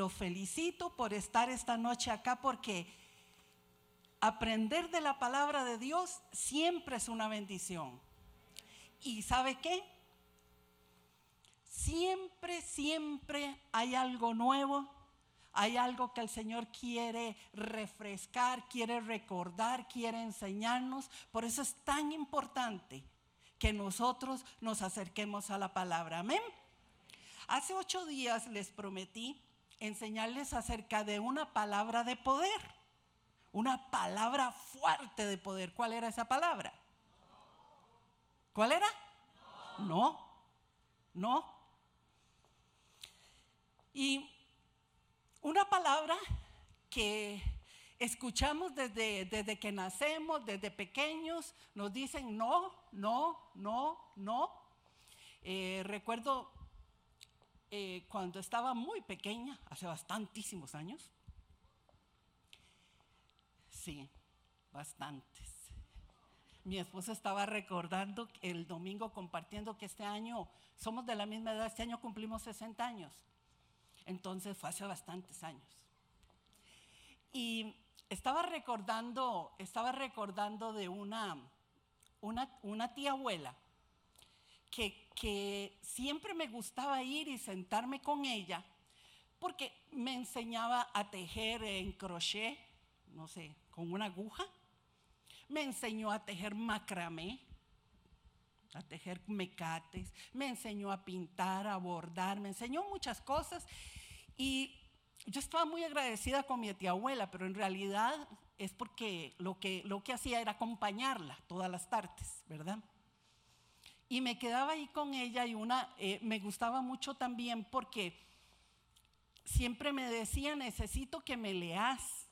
lo felicito por estar esta noche acá porque aprender de la palabra de Dios siempre es una bendición. ¿Y sabe qué? Siempre, siempre hay algo nuevo, hay algo que el Señor quiere refrescar, quiere recordar, quiere enseñarnos. Por eso es tan importante que nosotros nos acerquemos a la palabra. Amén. Hace ocho días les prometí enseñarles acerca de una palabra de poder, una palabra fuerte de poder. ¿Cuál era esa palabra? ¿Cuál era? No, no. Y una palabra que escuchamos desde, desde que nacemos, desde pequeños, nos dicen no, no, no, no. Eh, recuerdo eh, cuando estaba muy pequeña, hace bastantísimos años. Sí, bastantes. Mi esposa estaba recordando el domingo compartiendo que este año, somos de la misma edad, este año cumplimos 60 años. Entonces fue hace bastantes años. Y estaba recordando, estaba recordando de una, una, tía abuela que, siempre me gustaba ir y sentarme con ella porque me enseñaba a tejer en crochet, no sé, con una aguja. Me enseñó a tejer macramé, a tejer mecates, me enseñó a pintar, a bordar, me enseñó muchas cosas. Y yo estaba muy agradecida con mi tía abuela, pero en realidad es porque lo que, lo que hacía era acompañarla todas las tardes, ¿verdad? Y me quedaba ahí con ella y una, eh, me gustaba mucho también porque siempre me decía, necesito que me leas.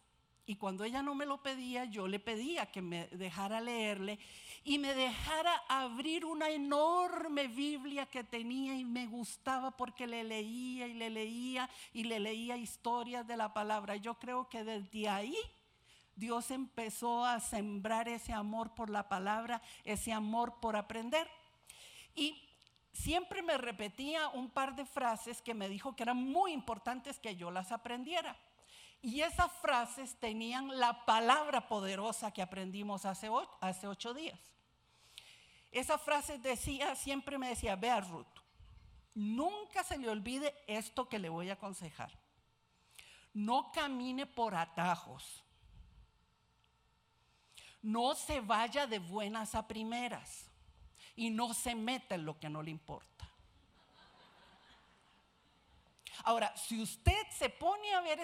Y cuando ella no me lo pedía, yo le pedía que me dejara leerle y me dejara abrir una enorme Biblia que tenía y me gustaba porque le leía y le leía y le leía historias de la palabra. Yo creo que desde ahí Dios empezó a sembrar ese amor por la palabra, ese amor por aprender. Y siempre me repetía un par de frases que me dijo que eran muy importantes que yo las aprendiera. Y esas frases tenían la palabra poderosa que aprendimos hace ocho, días. Esa frase decía, siempre me decía, vea Ruth, nunca se le olvide esto que le voy a aconsejar. No camine por atajos. No se vaya de buenas a primeras. Y no se meta en lo que no le importa. Ahora, si usted se pone a ver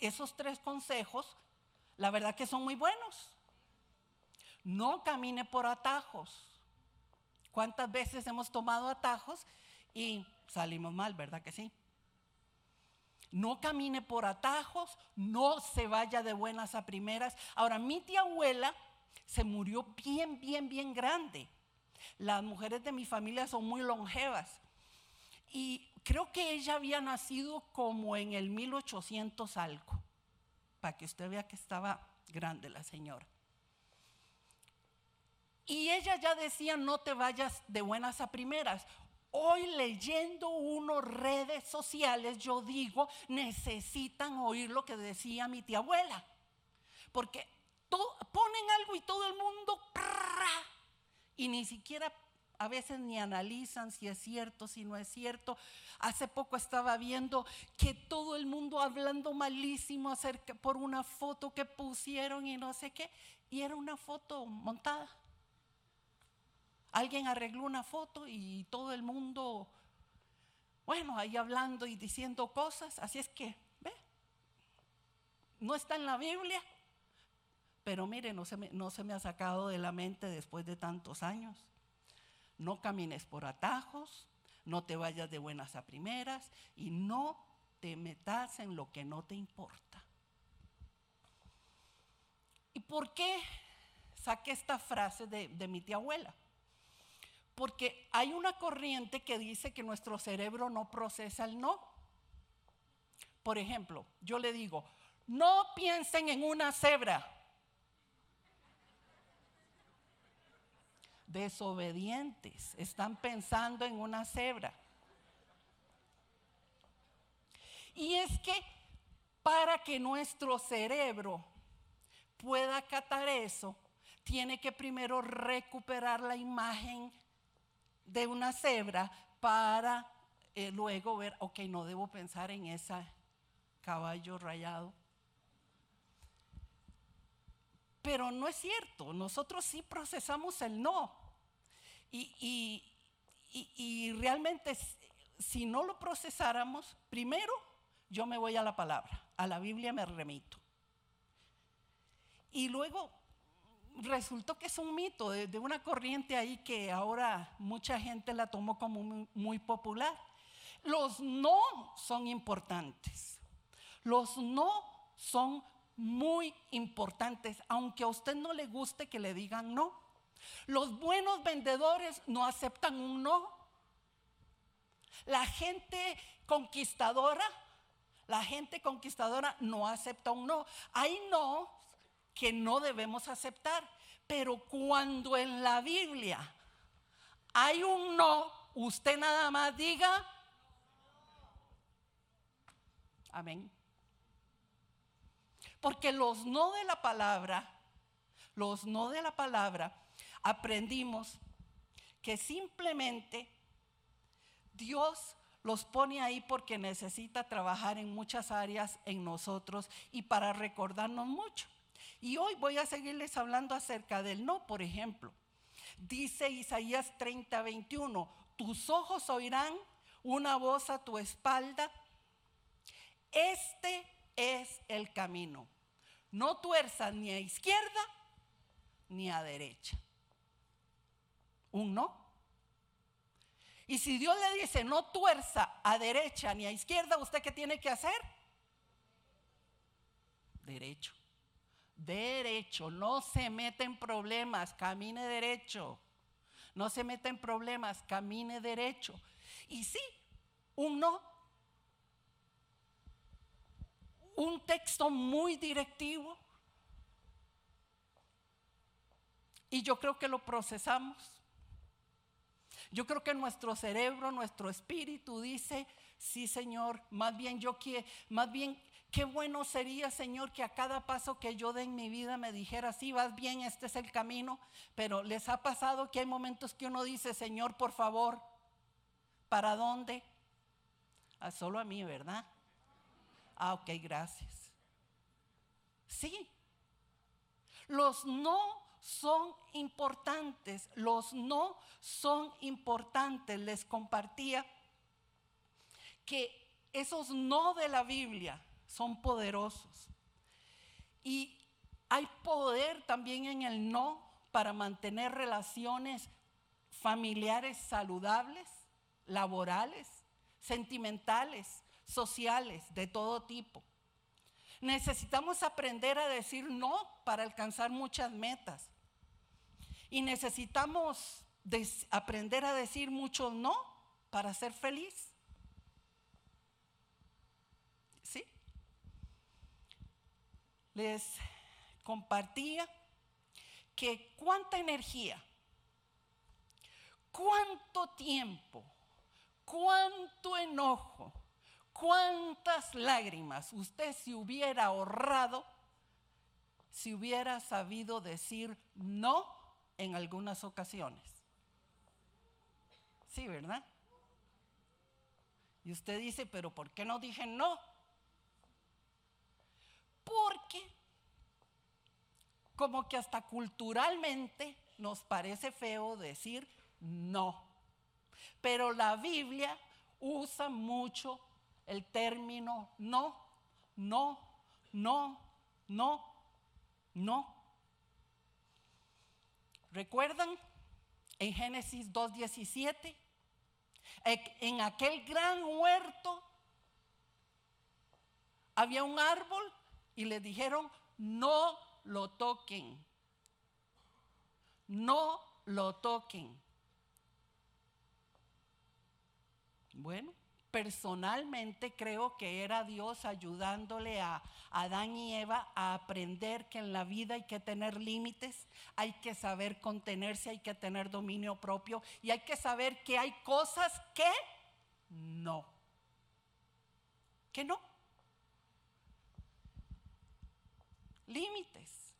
esos tres consejos, la verdad que son muy buenos. No camine por atajos. ¿Cuántas veces hemos tomado atajos y salimos mal, verdad que sí? No camine por atajos, no se vaya de buenas a primeras. Ahora, mi tía abuela se murió bien, bien, bien grande. Las mujeres de mi familia son muy longevas. Y creo que ella había nacido como en el 1800 algo, para que usted vea que estaba grande la señora. Y ella ya decía, no te vayas de buenas a primeras. Hoy leyendo unos redes sociales, yo digo, necesitan oír lo que decía mi tía abuela. Porque ponen algo y todo y ni siquiera a veces ni analizan si es cierto, si no es cierto. Hace poco estaba viendo que todo el mundo hablando malísimo acerca por una foto que pusieron y no sé qué, y era una foto montada. Alguien arregló una foto y todo el mundo, bueno, ahí hablando y diciendo cosas. Así es que, ve, no está en la Biblia, pero mire, no se me, no se me ha sacado de la mente después de tantos años no camines por atajos, no te vayas de buenas a primeras y no te metas en lo que no te importa. ¿Y por qué saqué esta frase de, de mi tía abuela? Porque hay una corriente que dice que nuestro cerebro no procesa el no. Por ejemplo, yo le digo, no piensen en una cebra. Desobedientes, están pensando en una cebra. Y es que para que nuestro cerebro pueda acatar eso, tiene que primero recuperar la imagen de una cebra para eh, luego ver, ok, no debo pensar en ese caballo rayado. Pero no es cierto, nosotros sí procesamos el no. Y, realmente si no lo procesáramos, primero yo me voy a la palabra, a la Biblia me remito. Y luego resultó que es un mito de, una corriente ahí que ahora mucha gente la tomó como muy, popular. Los no son importantes. Los no son muy importantes, aunque a usted no le guste que le digan no. Los buenos vendedores no aceptan un no. La gente conquistadora, la gente conquistadora no acepta un no. Hay no que no debemos aceptar. Pero cuando en la Biblia hay un no, usted nada más diga, amén. Porque los no de la palabra, los no de la palabra, aprendimos que simplemente Dios los pone ahí porque necesita trabajar en muchas áreas en nosotros y para recordarnos mucho. Y hoy voy a seguirles hablando acerca del no, por ejemplo. Dice Isaías 30, 21, tus ojos oirán una voz a tu espalda. Este es el camino. No tuerzas ni a izquierda ni a derecha. Un no. Y si Dios le dice no tuerza a derecha ni a izquierda, ¿usted qué tiene que hacer? Derecho derecho, no se mete en problemas, camine derecho. No se meta en problemas, camine derecho. Y sí, un no. Un texto muy directivo. Y yo creo que lo procesamos. Yo creo que nuestro cerebro, nuestro espíritu dice, sí Señor, más bien yo quiero, más bien Qué bueno sería, Señor, que a cada paso que yo dé en mi vida me dijera, sí, vas bien, este es el camino, pero les ha pasado que hay momentos que uno dice, Señor, por favor, ¿para dónde? Ah, solo a mí, ¿verdad? Ah, ok, gracias. Sí, los no son importantes, los no son importantes. Les compartía que esos no de la Biblia, son poderosos. Y hay poder también en el no para mantener relaciones familiares saludables, laborales, sentimentales, sociales, de todo tipo. Necesitamos aprender a decir no para alcanzar muchas metas. Y necesitamos aprender a decir mucho no para ser feliz. les compartía que cuánta energía, cuánto tiempo, cuánto enojo, cuántas lágrimas usted se hubiera ahorrado si hubiera sabido decir no en algunas ocasiones. Sí, ¿verdad? Y usted dice, pero ¿por qué no dije no? Porque como que hasta culturalmente nos parece feo decir no. Pero la Biblia usa mucho el término no, no, no, no, no. ¿Recuerdan en Génesis 2.17? En aquel gran huerto había un árbol y le dijeron, no lo toquen, no lo toquen. Bueno, personalmente creo que era Dios ayudándole a Adán y Eva a aprender que en la vida hay que tener límites, hay que saber contenerse, hay que tener dominio propio y hay que saber que hay cosas que no, que no. límites.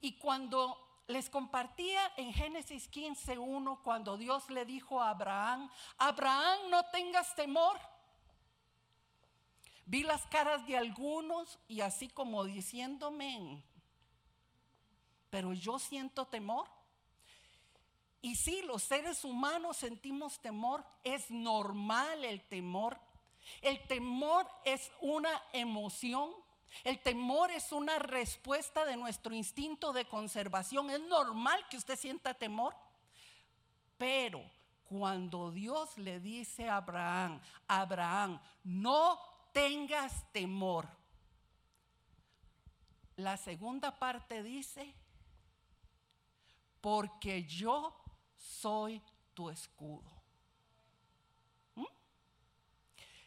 Y cuando les compartía en Génesis 15.1 cuando Dios le dijo a Abraham, Abraham no tengas temor. Vi las caras de algunos y así como diciéndome, pero yo siento temor. Y sí, los seres humanos sentimos temor, es normal el temor. El temor es una emoción el temor es una respuesta de nuestro instinto de conservación. Es normal que usted sienta temor. Pero cuando Dios le dice a Abraham, Abraham, no tengas temor. La segunda parte dice, porque yo soy tu escudo. ¿Mm?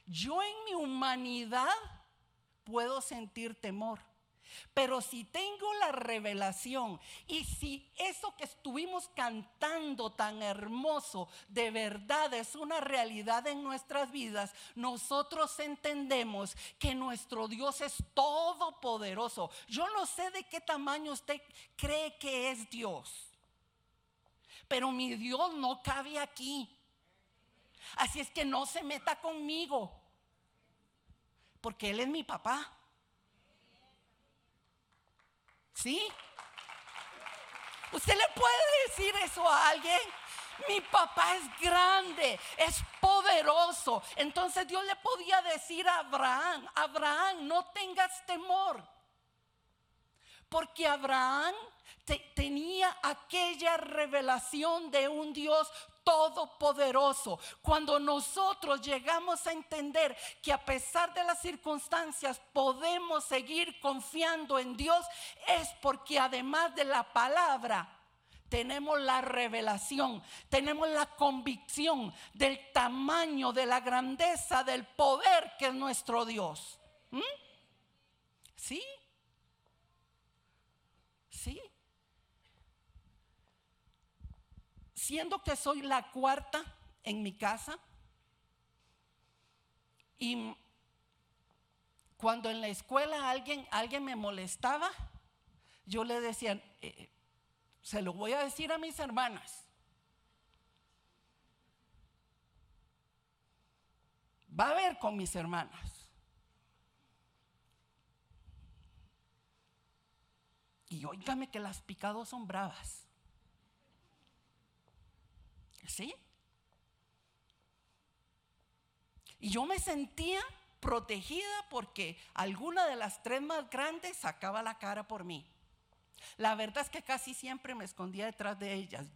Yo en mi humanidad puedo sentir temor. Pero si tengo la revelación y si eso que estuvimos cantando tan hermoso de verdad es una realidad en nuestras vidas, nosotros entendemos que nuestro Dios es todopoderoso. Yo no sé de qué tamaño usted cree que es Dios, pero mi Dios no cabe aquí. Así es que no se meta conmigo porque Él es mi papá. ¿Sí? ¿Usted le puede decir eso a alguien? Mi papá es grande, es poderoso. Entonces Dios le podía decir a Abraham, Abraham, no tengas temor. Porque Abraham tenía aquella revelación de un Dios todopoderoso. Cuando nosotros llegamos a entender que a pesar de las circunstancias podemos seguir confiando en Dios, es porque además de la palabra, tenemos la revelación, tenemos la convicción del tamaño, de la grandeza, del poder que es nuestro Dios. ¿Mm? ¿Sí? ¿Sí? Siendo que soy la cuarta en mi casa, y cuando en la escuela alguien, alguien me molestaba, yo le decía, eh, eh, se lo voy a decir a mis hermanas. Va a ver con mis hermanas. Y óigame que las picados son bravas. ¿Sí? Y yo me sentía protegida porque alguna de las tres más grandes sacaba la cara por mí. La verdad es que casi siempre me escondía detrás de ellas.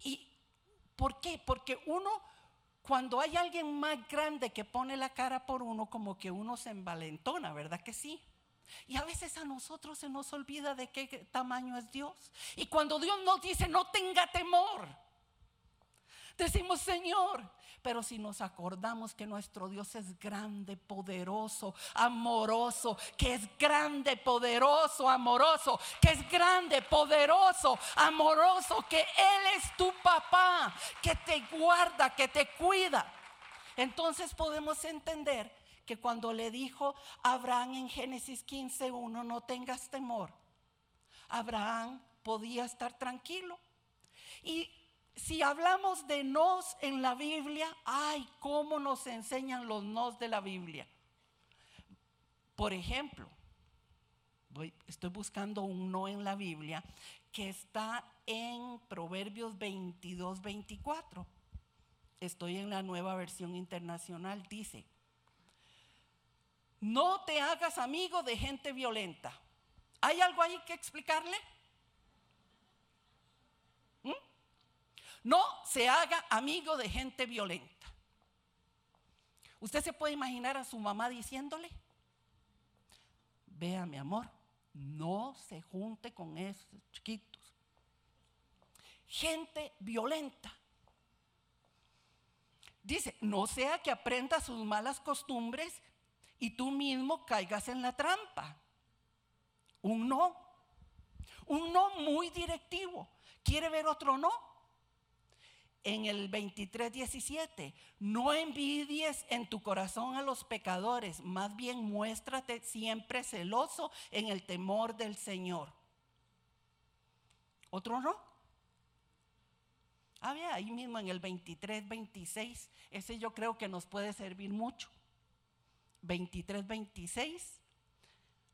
¿Y por qué? Porque uno, cuando hay alguien más grande que pone la cara por uno, como que uno se envalentona, ¿verdad que sí? Y a veces a nosotros se nos olvida de qué tamaño es Dios. Y cuando Dios nos dice, no tenga temor, decimos, Señor, pero si nos acordamos que nuestro Dios es grande, poderoso, amoroso, que es grande, poderoso, amoroso, que es grande, poderoso, amoroso, que Él es tu papá, que te guarda, que te cuida. Entonces podemos entender que cuando le dijo a Abraham en Génesis 15:1, no tengas temor, Abraham podía estar tranquilo. Y si hablamos de nos en la Biblia, ay, cómo nos enseñan los nos de la Biblia. Por ejemplo, estoy buscando un no en la Biblia que está en Proverbios 22, 24. Estoy en la nueva versión internacional. Dice, no te hagas amigo de gente violenta. ¿Hay algo ahí que explicarle? ¿Mm? No se haga amigo de gente violenta. Usted se puede imaginar a su mamá diciéndole, vea mi amor, no se junte con esos chiquitos. Gente violenta. Dice, no sea que aprenda sus malas costumbres y tú mismo caigas en la trampa. Un no. Un no muy directivo. ¿Quiere ver otro no? en el 23, 17, no envidies en tu corazón a los pecadores, más bien muéstrate siempre celoso en el temor del Señor. ¿Otro no? Ah, ahí mismo en el 23, 26, ese yo creo que nos puede servir mucho. 23, 26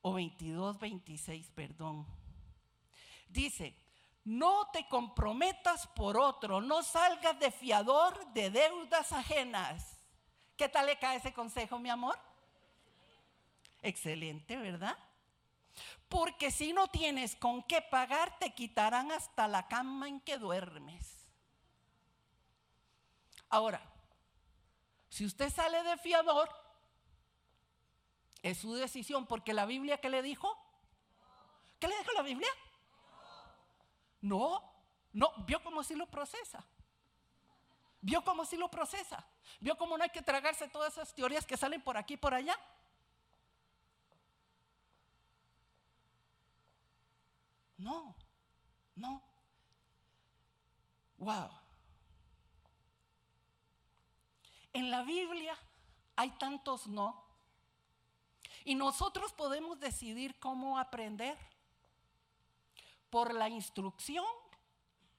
o 22, 26, perdón. Dice, no te comprometas por otro, no salgas de fiador de deudas ajenas. ¿Qué tal le cae ese consejo, mi amor? Excelente, ¿verdad? Porque si no tienes con qué pagar, te quitarán hasta la cama en que duermes. Ahora, si usted sale de fiador, es su decisión, porque la Biblia, ¿qué le dijo? ¿Qué le dijo la Biblia? No, no, vio cómo si lo procesa. Vio cómo si lo procesa. Vio cómo no hay que tragarse todas esas teorías que salen por aquí y por allá. No, no. Wow. En la Biblia hay tantos no. Y nosotros podemos decidir cómo aprender por la instrucción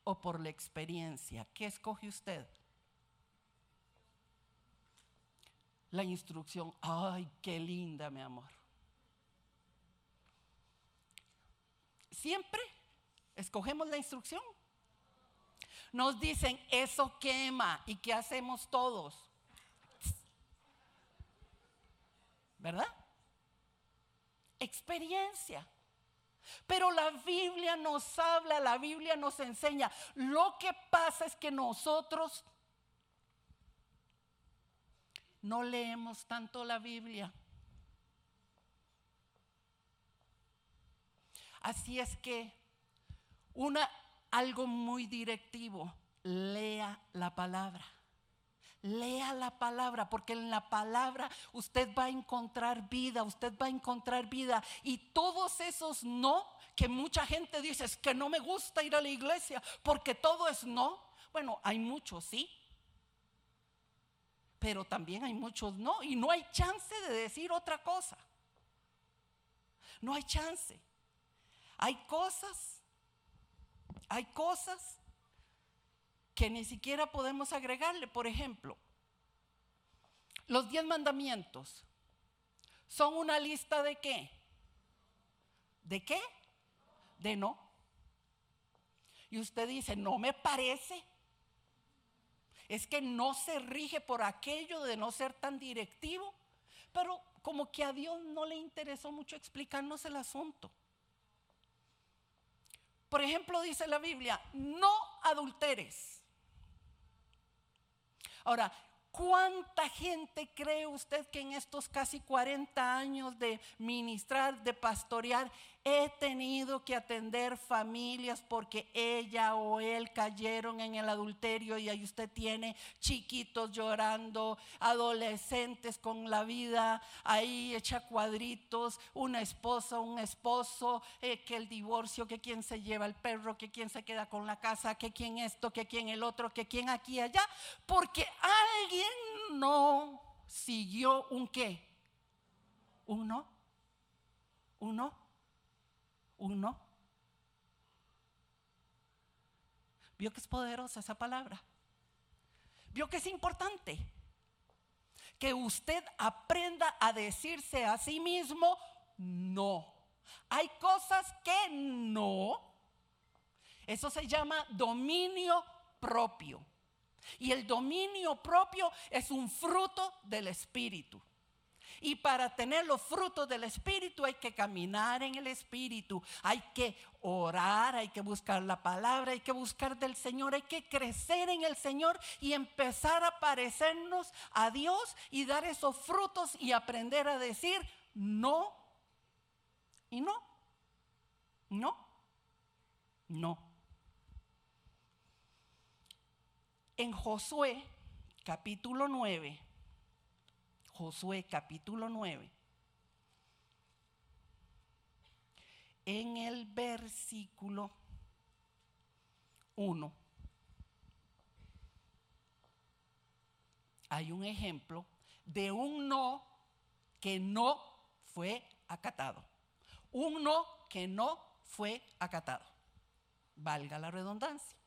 o por la experiencia. ¿Qué escoge usted? La instrucción. Ay, qué linda, mi amor. Siempre escogemos la instrucción. Nos dicen, eso quema. ¿Y qué hacemos todos? ¿Verdad? Experiencia. Pero la Biblia nos habla, la Biblia nos enseña. Lo que pasa es que nosotros no leemos tanto la Biblia. Así es que una algo muy directivo, lea la palabra. Lea la palabra, porque en la palabra usted va a encontrar vida, usted va a encontrar vida. Y todos esos no, que mucha gente dice, es que no me gusta ir a la iglesia, porque todo es no. Bueno, hay muchos, sí. Pero también hay muchos no. Y no hay chance de decir otra cosa. No hay chance. Hay cosas, hay cosas que ni siquiera podemos agregarle. Por ejemplo, los diez mandamientos son una lista de qué? ¿De qué? De no. Y usted dice, no me parece. Es que no se rige por aquello de no ser tan directivo. Pero como que a Dios no le interesó mucho explicarnos el asunto. Por ejemplo, dice la Biblia, no adulteres. Ahora, ¿Cuánta gente cree usted que en estos casi 40 años de ministrar, de pastorear, he tenido que atender familias porque ella o él cayeron en el adulterio y ahí usted tiene chiquitos llorando, adolescentes con la vida ahí hecha cuadritos, una esposa, un esposo, eh, que el divorcio, que quien se lleva el perro, que quien se queda con la casa, que quien esto, que quien el otro, que quien aquí allá, porque alguien no siguió un qué, un no, un no. ¿Vio que es poderosa esa palabra? ¿Vio que es importante? Que usted aprenda a decirse a sí mismo, no. Hay cosas que no. Eso se llama dominio propio. Y el dominio propio es un fruto del Espíritu. Y para tener los frutos del Espíritu hay que caminar en el Espíritu, hay que orar, hay que buscar la palabra, hay que buscar del Señor, hay que crecer en el Señor y empezar a parecernos a Dios y dar esos frutos y aprender a decir no y no, no, no. En Josué capítulo 9 Josué capítulo 9, en el versículo 1. hay un ejemplo de un no que no fue acatado. Un no que no fue acatado. Valga la redundancia.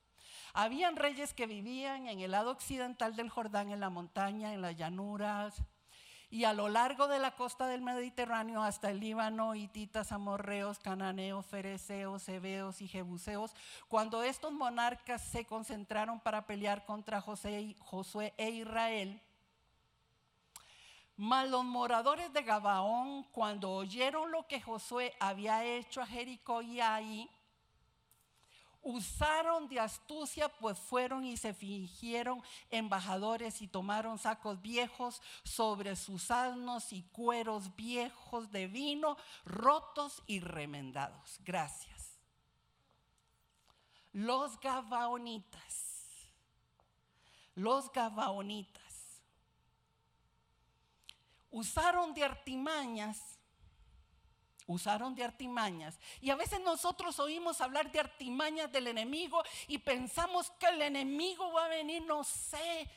Habían reyes que vivían en el lado occidental del Jordán, en la montaña, en las llanuras, y a lo largo de la costa del Mediterráneo hasta el Líbano, hititas, amorreos, cananeos, fereceos, hebeos y jebuseos, cuando estos monarcas se concentraron para pelear contra Josué e Israel, mas los moradores de Gabaón, cuando oyeron lo que Josué había hecho a Jericó y ahí, usaron de astucia, pues fueron y se fingieron embajadores y tomaron sacos viejos sobre sus asnos y cueros viejos de vino, rotos y remendados. Gracias. Los gabaonitas, los gabaonitas, usaron de artimañas usaron de artimañas. Y a veces nosotros oímos hablar de artimañas del enemigo y pensamos que el enemigo va a venir, no sé,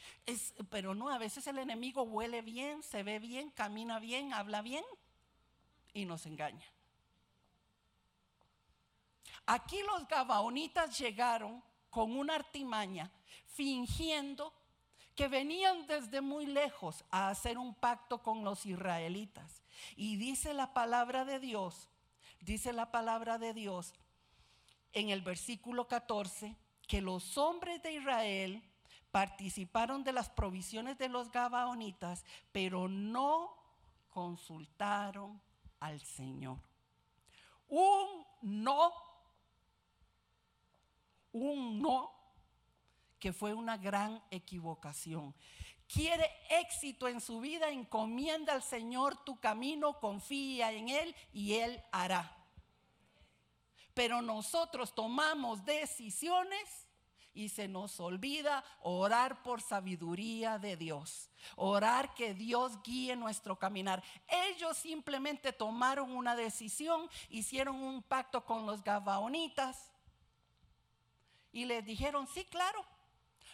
pero no, a veces el enemigo huele bien, se ve bien, camina bien, habla bien y nos engaña. Aquí los gabaonitas llegaron con una artimaña fingiendo que venían desde muy lejos a hacer un pacto con los israelitas. Y dice la palabra de Dios, dice la palabra de Dios en el versículo 14, que los hombres de Israel participaron de las provisiones de los gabaonitas, pero no consultaron al Señor. Un no, un no que fue una gran equivocación quiere éxito en su vida, encomienda al Señor tu camino, confía en Él y Él hará. Pero nosotros tomamos decisiones y se nos olvida orar por sabiduría de Dios, orar que Dios guíe nuestro caminar. Ellos simplemente tomaron una decisión, hicieron un pacto con los gabaonitas y les dijeron, sí, claro,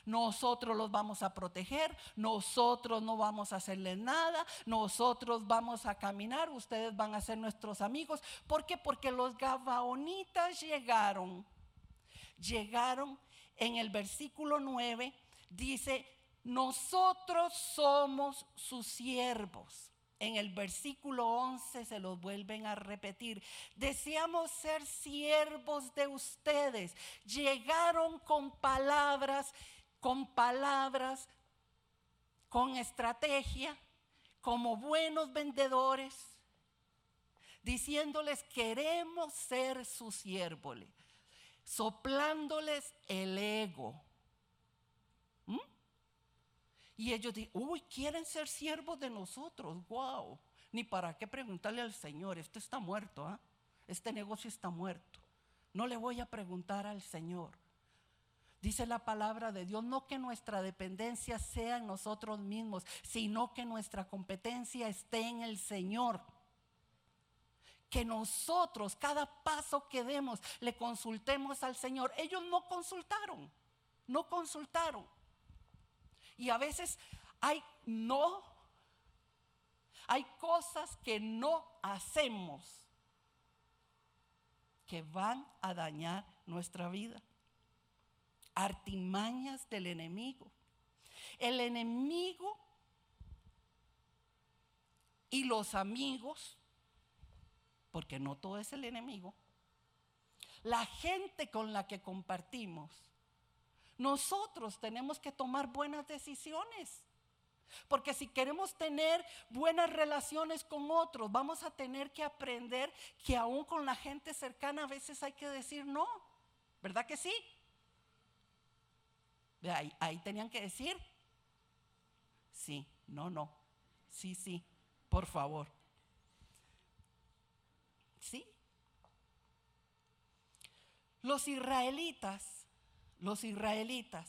nosotros los vamos a proteger, nosotros no vamos a hacerles nada, nosotros vamos a caminar, ustedes van a ser nuestros amigos. ¿Por qué? Porque los gabaonitas llegaron, llegaron en el versículo 9, dice, nosotros somos sus siervos en el versículo 11 se los vuelven a repetir. Deseamos ser siervos de ustedes. Llegaron con palabras con palabras, con estrategia, como buenos vendedores, diciéndoles queremos ser sus siervos, soplándoles el ego. ¿Mm? Y ellos dicen, uy, quieren ser siervos de nosotros, wow. Ni para qué preguntarle al Señor, esto está muerto, ¿ah? este negocio está muerto. No le voy a preguntar al Señor. Dice la palabra de Dios, no que nuestra dependencia sea en nosotros mismos, sino que nuestra competencia esté en el Señor. Que nosotros, cada paso que demos, le consultemos al Señor. Ellos no consultaron, no consultaron. Y a veces hay no, hay cosas que no hacemos que van a dañar nuestra vida artimañas del enemigo. El enemigo y los amigos, porque no todo es el enemigo, la gente con la que compartimos, nosotros tenemos que tomar buenas decisiones. Porque si queremos tener buenas relaciones con otros, vamos a tener que aprender que aún con la gente cercana a veces hay que decir no. ¿Verdad que sí? Ahí, tenían que decir, sí, no, no, sí, sí, por favor. ¿Sí? Los israelitas, los israelitas,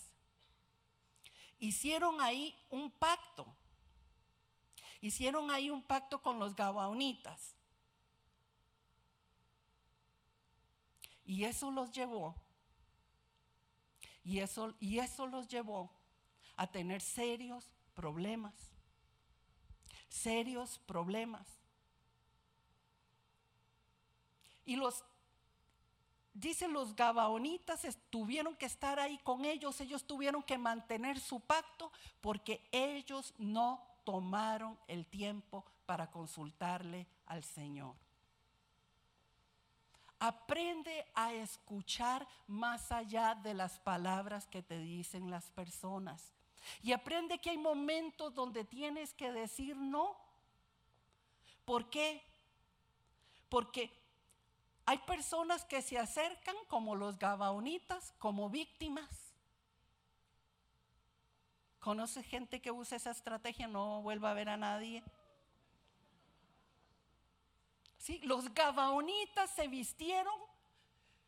hicieron ahí un pacto. Hicieron ahí un pacto con los gabaonitas. Y eso los llevó y eso, y eso los llevó a tener serios problemas, serios problemas. Y los, dicen los gabaonitas, tuvieron que estar ahí con ellos, ellos tuvieron que mantener su pacto porque ellos no tomaron el tiempo para consultarle al Señor. Aprende a escuchar más allá de las palabras que te dicen las personas. Y aprende que hay momentos donde tienes que decir no. ¿Por qué? Porque hay personas que se acercan como los gabaonitas, como víctimas. ¿Conoce gente que usa esa estrategia? No vuelva a ver a nadie. Los gabaonitas se vistieron,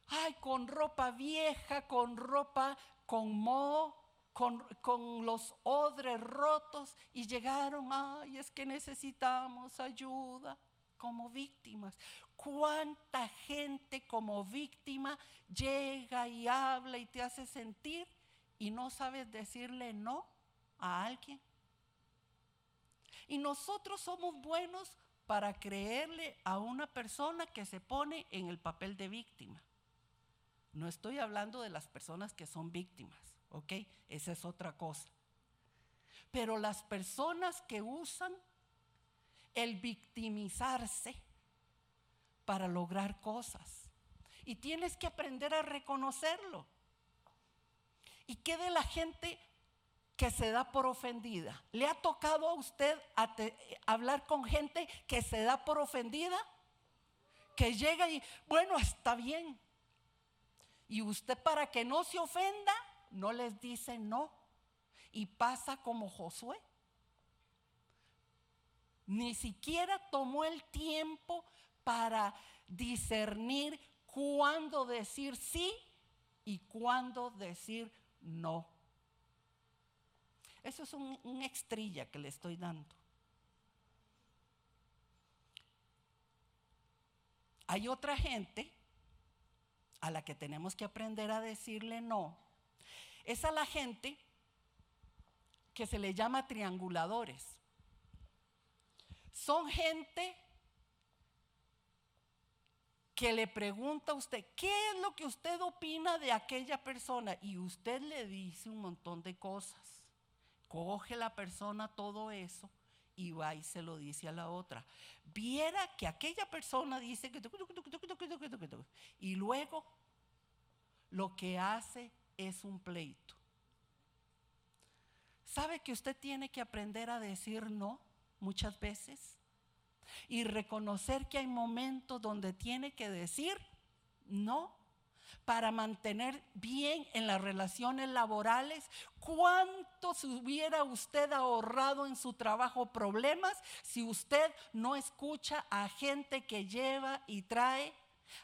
ay, con ropa vieja, con ropa con moho, con, con, los odres rotos y llegaron, ay, es que necesitamos ayuda como víctimas. ¿Cuánta gente como víctima llega y habla y te hace sentir y no sabes decirle no a alguien? Y nosotros somos buenos para creerle a una persona que se pone en el papel de víctima. No estoy hablando de las personas que son víctimas, ¿ok? Esa es otra cosa. Pero las personas que usan el victimizarse para lograr cosas. Y tienes que aprender a reconocerlo. ¿Y qué de la gente que se da por ofendida. ¿Le ha tocado a usted hablar con gente que se da por ofendida? Que llega y, bueno, está bien. Y usted para que no se ofenda, no les dice no. Y pasa como Josué. Ni siquiera tomó el tiempo para discernir cuándo decir sí y cuándo decir no. Eso es un, un que le estoy dando. Hay otra gente a la que tenemos que aprender a decirle no. Es a la gente que se le llama trianguladores. Son gente que le pregunta a usted, ¿qué es lo que usted opina de aquella persona? Y usted le dice un montón de cosas coge la persona todo eso y va y se lo dice a la otra. Viera que aquella persona dice que... Y luego lo que hace es un pleito. ¿Sabe que usted tiene que aprender a decir no muchas veces? Y reconocer que hay momentos donde tiene que decir no para mantener bien en las relaciones laborales? ¿Cuánto se hubiera usted ahorrado en su trabajo problemas si usted no escucha a gente que lleva y trae,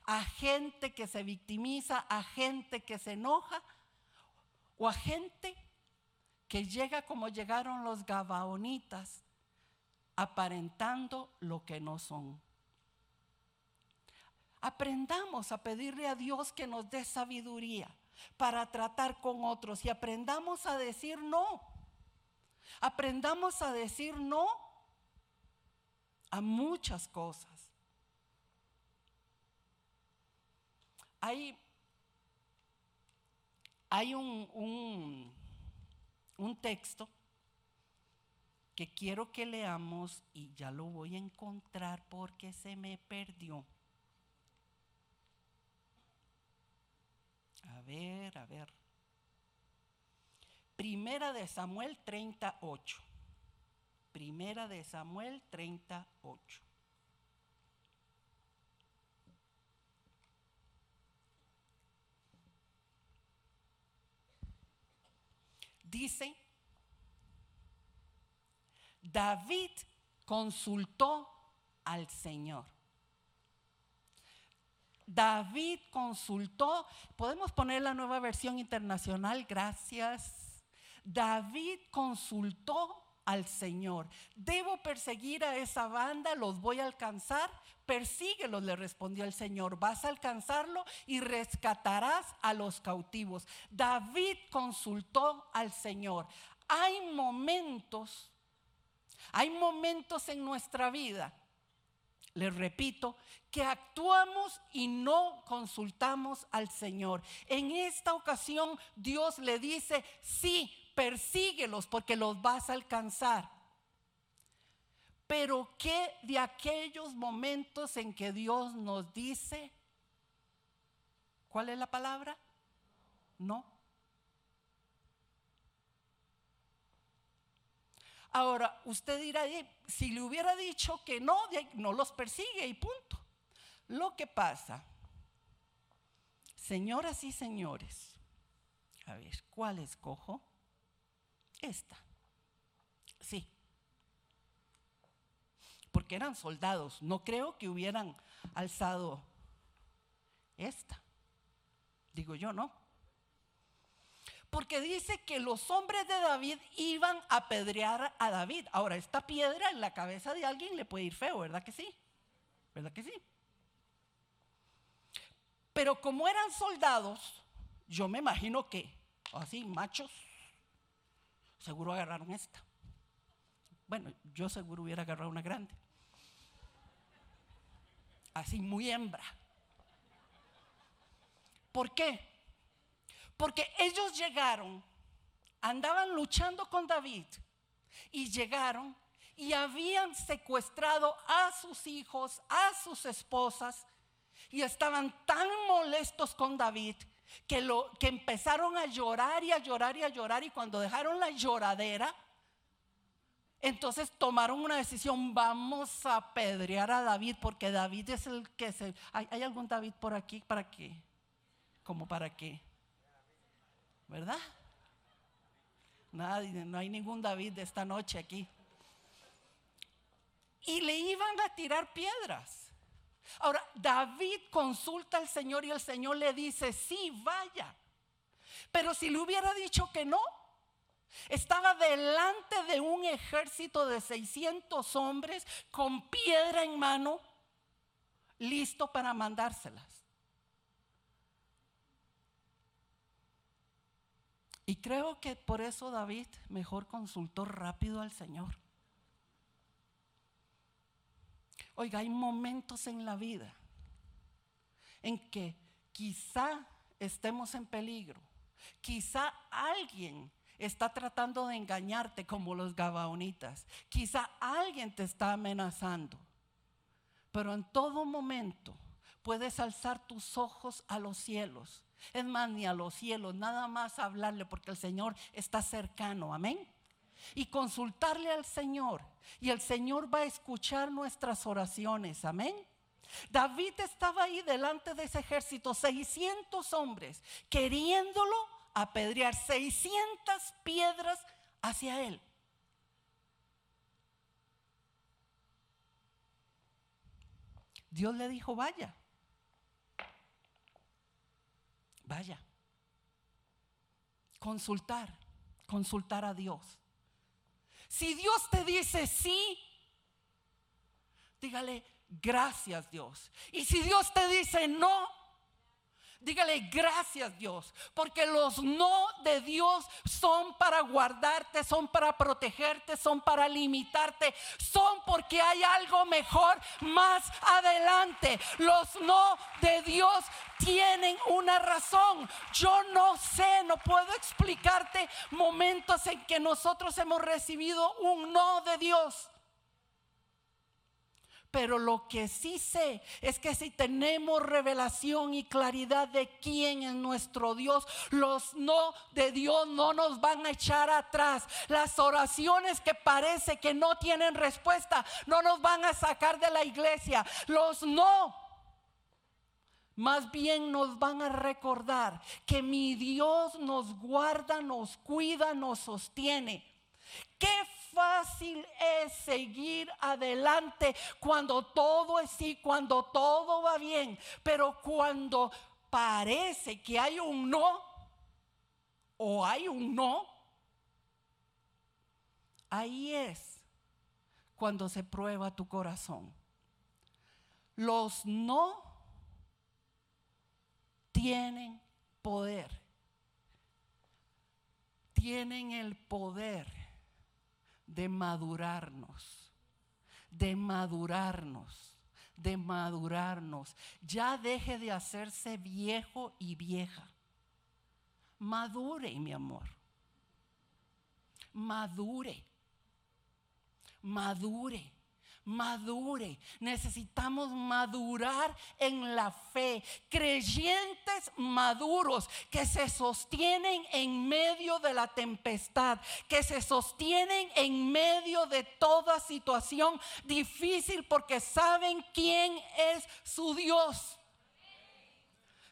a gente que se victimiza, a gente que se enoja o a gente que llega como llegaron los gabaonitas, aparentando lo que no son? Aprendamos a pedirle a Dios que nos dé sabiduría para tratar con otros y aprendamos a decir no. Aprendamos a decir no a muchas cosas. Hay, hay un, un, un texto que quiero que leamos y ya lo voy a encontrar porque se me perdió. A ver, a ver. Primera de Samuel 38. Primera de Samuel 38. Dice, David consultó al Señor. David consultó, podemos poner la nueva versión internacional, gracias. David consultó al Señor. ¿Debo perseguir a esa banda? ¿Los voy a alcanzar? Persíguelos, le respondió el Señor. Vas a alcanzarlo y rescatarás a los cautivos. David consultó al Señor. hay momentos, hay momentos en nuestra vida, les repito, que actuamos y no consultamos al Señor. En esta ocasión Dios le dice, sí, persíguelos porque los vas a alcanzar. Pero ¿qué de aquellos momentos en que Dios nos dice, ¿cuál es la palabra? No. Ahora, usted dirá, si le hubiera dicho que no, no los persigue y punto. Lo que pasa, señoras y señores, a ver, ¿cuál escojo? Esta. Sí. Porque eran soldados. No creo que hubieran alzado esta. Digo yo, ¿no? Porque dice que los hombres de David iban a apedrear a David. Ahora, esta piedra en la cabeza de alguien le puede ir feo, ¿verdad que sí? ¿Verdad que sí? Pero como eran soldados, yo me imagino que, así, machos, seguro agarraron esta. Bueno, yo seguro hubiera agarrado una grande. Así, muy hembra. ¿Por qué? Porque ellos llegaron, andaban luchando con David y llegaron y habían secuestrado a sus hijos, a sus esposas y estaban tan molestos con David que, empezaron a llorar y a llorar y a llorar y cuando dejaron la lloradera, entonces tomaron una decisión, vamos a apedrear a David porque David es el que se... ¿Hay, ¿hay algún David por aquí? ¿Para qué? ¿Cómo para qué? ¿Verdad? Nadie, no hay ningún David de esta noche aquí. Y le iban a tirar piedras. Ahora, David consulta al Señor y el Señor le dice, sí, vaya. Pero si le hubiera dicho que no, estaba delante de un ejército de 600 hombres con piedra en mano, listo para mandárselas. Y creo que por eso David mejor consultó rápido al Señor. Oiga, hay momentos en la vida en que quizá estemos en peligro, quizá alguien está tratando de engañarte como los gabaonitas, quizá alguien te está amenazando, pero en todo momento puedes alzar tus ojos a los cielos es más, ni a los cielos, nada más hablarle porque el Señor está cercano, amén. Y consultarle al Señor. Y el Señor va a escuchar nuestras oraciones, amén. David estaba ahí delante de ese ejército, 600 hombres, queriéndolo apedrear, 600 piedras hacia él. Dios le dijo, vaya. Vaya. Consultar, consultar a Dios. Si Dios te dice sí, dígale gracias Dios. Y si Dios te dice no, Dígale gracias Dios, porque los no de Dios son para guardarte, son para protegerte, son para limitarte, son porque hay algo mejor más adelante. Los no de Dios tienen una razón. Yo no sé, no puedo explicarte momentos en que nosotros hemos recibido un no de Dios. Pero lo que sí sé es que si tenemos revelación y claridad de quién es nuestro Dios, los no de Dios no nos van a echar atrás. Las oraciones que parece que no tienen respuesta no nos van a sacar de la iglesia. Los no más bien nos van a recordar que mi Dios nos guarda, nos cuida, nos sostiene. Qué fácil es seguir adelante cuando todo es sí, cuando todo va bien, pero cuando parece que hay un no o hay un no, ahí es cuando se prueba tu corazón. Los no tienen poder tienen el poder de madurarnos, de madurarnos, de madurarnos. Ya deje de hacerse viejo y vieja. Madure, mi amor. Madure. Madure madure. Necesitamos madurar en la fe. Creyentes maduros que se sostienen en medio de la tempestad, que se sostienen en medio de toda situación difícil porque saben quién es su Dios.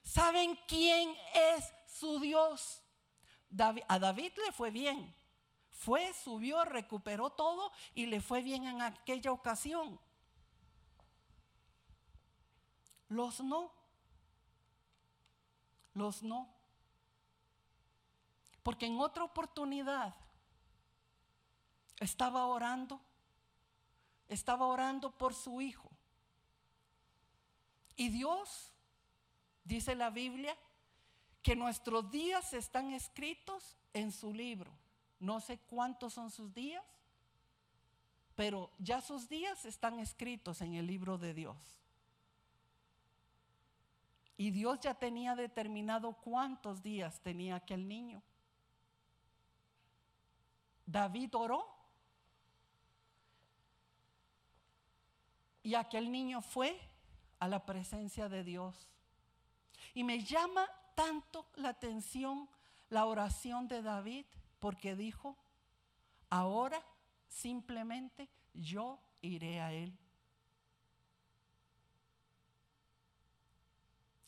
Saben quién es su Dios. a David le fue bien. Fue, subió, recuperó todo y le fue bien en aquella ocasión. Los no. Los no. Porque en otra oportunidad estaba orando, estaba orando por su hijo. Y Dios, dice la Biblia, que nuestros días están escritos en su libro. No sé cuántos son sus días, pero ya sus días están escritos en el libro de Dios. Y Dios ya tenía determinado cuántos días tenía aquel niño. David oró y aquel niño fue a la presencia de Dios. Y me llama tanto la atención la oración de David porque dijo, ahora simplemente yo iré a él.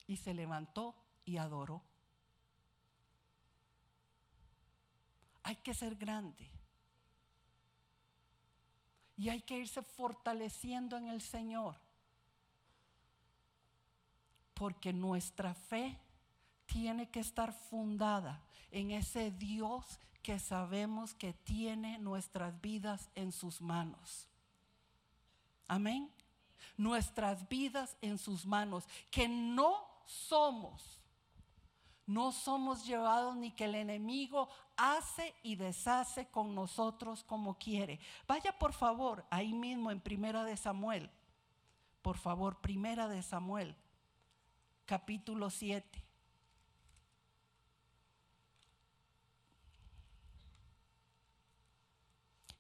Y se levantó y adoró. Hay que ser grande. Y hay que irse fortaleciendo en el Señor. Porque nuestra fe tiene que estar fundada en ese Dios que sabemos que tiene nuestras vidas en sus manos. Amén. Nuestras vidas en sus manos. Que no somos, no somos llevados ni que el enemigo hace y deshace con nosotros como quiere. Vaya por favor ahí mismo en Primera de Samuel. Por favor, Primera de Samuel, capítulo 7.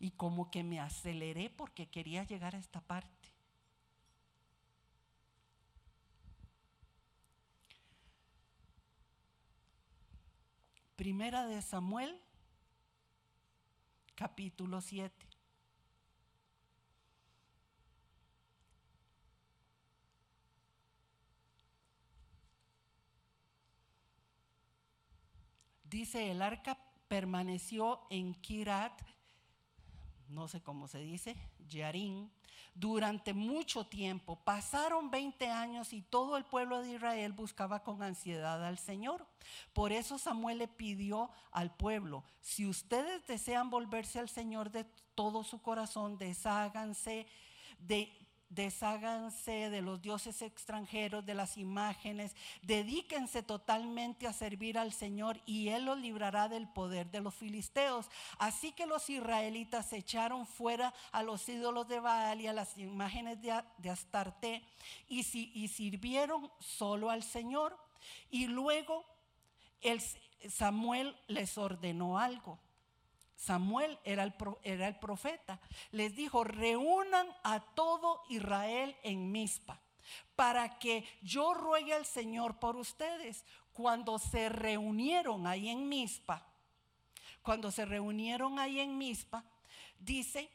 Y como que me aceleré porque quería llegar a esta parte. Primera de Samuel, capítulo 7. Dice, el arca permaneció en Kirat no sé cómo se dice, Yarín, durante mucho tiempo. Pasaron 20 años y todo el pueblo de Israel buscaba con ansiedad al Señor. Por eso Samuel le pidió al pueblo, si ustedes desean volverse al Señor de todo su corazón, desháganse de desháganse de los dioses extranjeros, de las imágenes, dedíquense totalmente a servir al Señor y Él los librará del poder de los filisteos. Así que los israelitas echaron fuera a los ídolos de Baal y a las imágenes de, Astarte y, y sirvieron solo al Señor. Y luego el, Samuel les ordenó algo. Samuel era el, era el profeta. Les dijo, reúnan a todo Israel en Mizpa para que yo ruegue al Señor por ustedes. Cuando se reunieron ahí en Mizpa, cuando se reunieron ahí en Mizpa, dice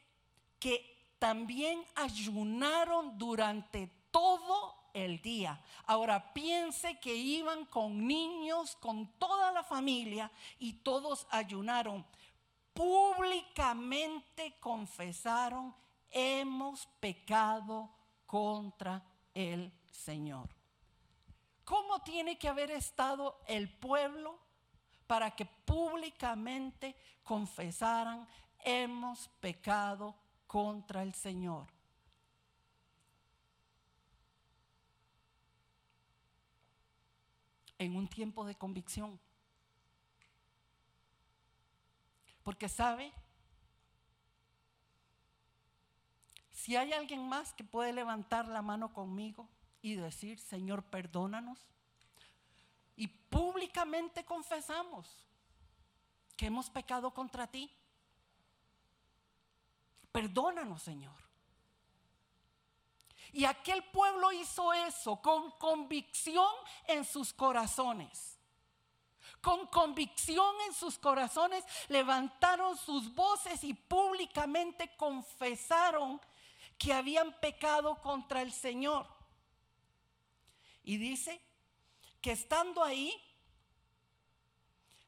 que también ayunaron durante todo el día. Ahora piense que iban con niños, con toda la familia y todos ayunaron públicamente confesaron, hemos pecado contra el Señor. ¿Cómo tiene que haber estado el pueblo para que públicamente confesaran, hemos pecado contra el Señor? En un tiempo de convicción. Porque sabe, si hay alguien más que puede levantar la mano conmigo y decir, Señor, perdónanos, y públicamente confesamos que hemos pecado contra ti. Perdónanos, Señor. Y aquel pueblo hizo eso con convicción en sus corazones. Con convicción en sus corazones levantaron sus voces y públicamente confesaron que habían pecado contra el Señor. Y dice que estando ahí,